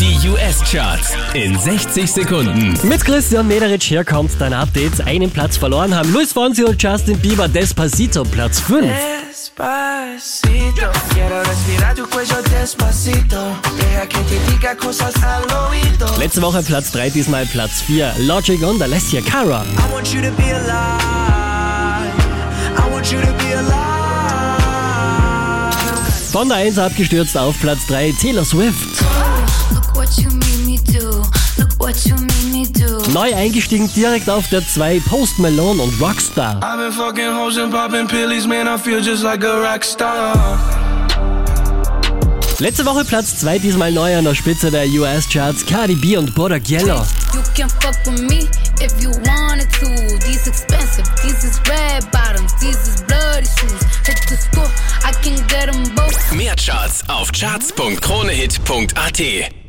Die US-Charts in 60 Sekunden. Mit Christian Mederich hier kommt dein Update. Einen Platz verloren haben Luis Fonsi und Justin Bieber Despacito Platz 5. Despacito, quiero respirar tu cuello despacito. Deja que te diga cosas al oído. Letzte Woche Platz 3, diesmal Platz 4. Logic und Alessia Cara. I want you to be alive. I want you to be alive. Von der 1 abgestürzt auf Platz 3 Taylor Swift. Look what you made me do. Look what you made me do. Neu eingestiegen direkt auf der 2 Post Malone und Rockstar. I've been fucking hoes and popping pillies, man. I feel just like a rock star. Letzte Woche Platz 2, diesmal neu an der Spitze der US-Charts Cardi B und Bodak Yellow. You can fuck with me if you wanted to. These expensive, these is red bottoms, these is bloody shoes. Hit the store, I can get them both. Mehr Charts auf charts.kronehit.at.